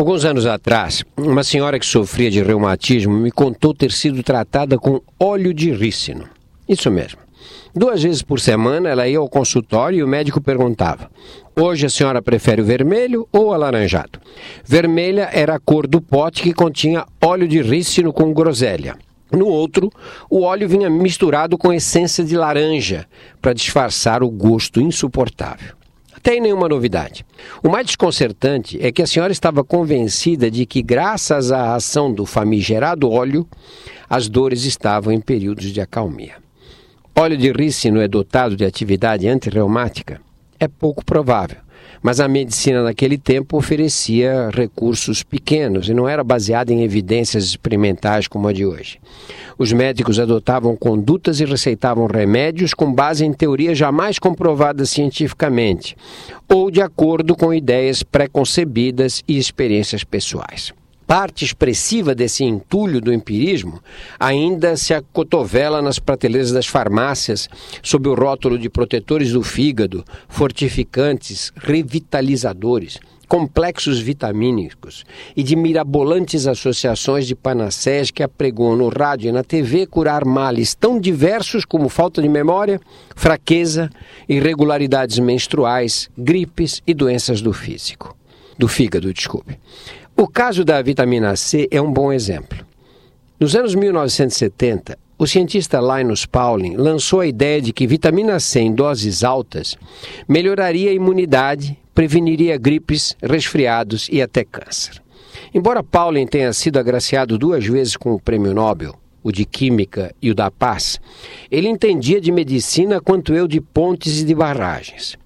Alguns anos atrás, uma senhora que sofria de reumatismo me contou ter sido tratada com óleo de rícino. Isso mesmo. Duas vezes por semana ela ia ao consultório e o médico perguntava: Hoje a senhora prefere o vermelho ou alaranjado? Vermelha era a cor do pote que continha óleo de rícino com groselha. No outro, o óleo vinha misturado com essência de laranja para disfarçar o gosto insuportável tem nenhuma novidade. O mais desconcertante é que a senhora estava convencida de que, graças à ação do famigerado óleo, as dores estavam em períodos de acalmia. Óleo de rícino é dotado de atividade antirreumática? É pouco provável mas a medicina naquele tempo oferecia recursos pequenos e não era baseada em evidências experimentais como a de hoje. Os médicos adotavam condutas e receitavam remédios com base em teorias jamais comprovadas cientificamente ou de acordo com ideias preconcebidas e experiências pessoais parte expressiva desse entulho do empirismo ainda se acotovela nas prateleiras das farmácias sob o rótulo de protetores do fígado, fortificantes, revitalizadores, complexos vitamínicos e de mirabolantes associações de panacés que apregoam no rádio e na TV curar males tão diversos como falta de memória, fraqueza, irregularidades menstruais, gripes e doenças do físico. Do fígado, desculpe. O caso da vitamina C é um bom exemplo. Nos anos 1970, o cientista Linus Pauling lançou a ideia de que vitamina C em doses altas melhoraria a imunidade, preveniria gripes, resfriados e até câncer. Embora Pauling tenha sido agraciado duas vezes com o prêmio Nobel, o de Química e o da Paz, ele entendia de medicina quanto eu de pontes e de barragens.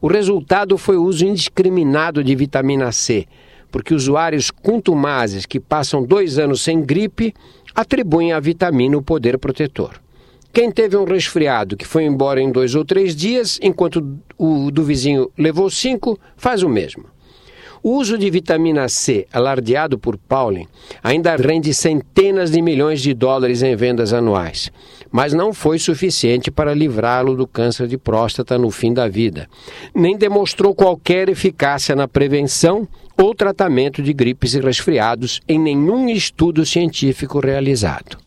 O resultado foi o uso indiscriminado de vitamina C, porque usuários contumazes que passam dois anos sem gripe atribuem à vitamina o poder protetor. Quem teve um resfriado que foi embora em dois ou três dias, enquanto o do vizinho levou cinco, faz o mesmo. O uso de vitamina C, alardeado por Pauling, ainda rende centenas de milhões de dólares em vendas anuais, mas não foi suficiente para livrá-lo do câncer de próstata no fim da vida, nem demonstrou qualquer eficácia na prevenção ou tratamento de gripes e resfriados em nenhum estudo científico realizado.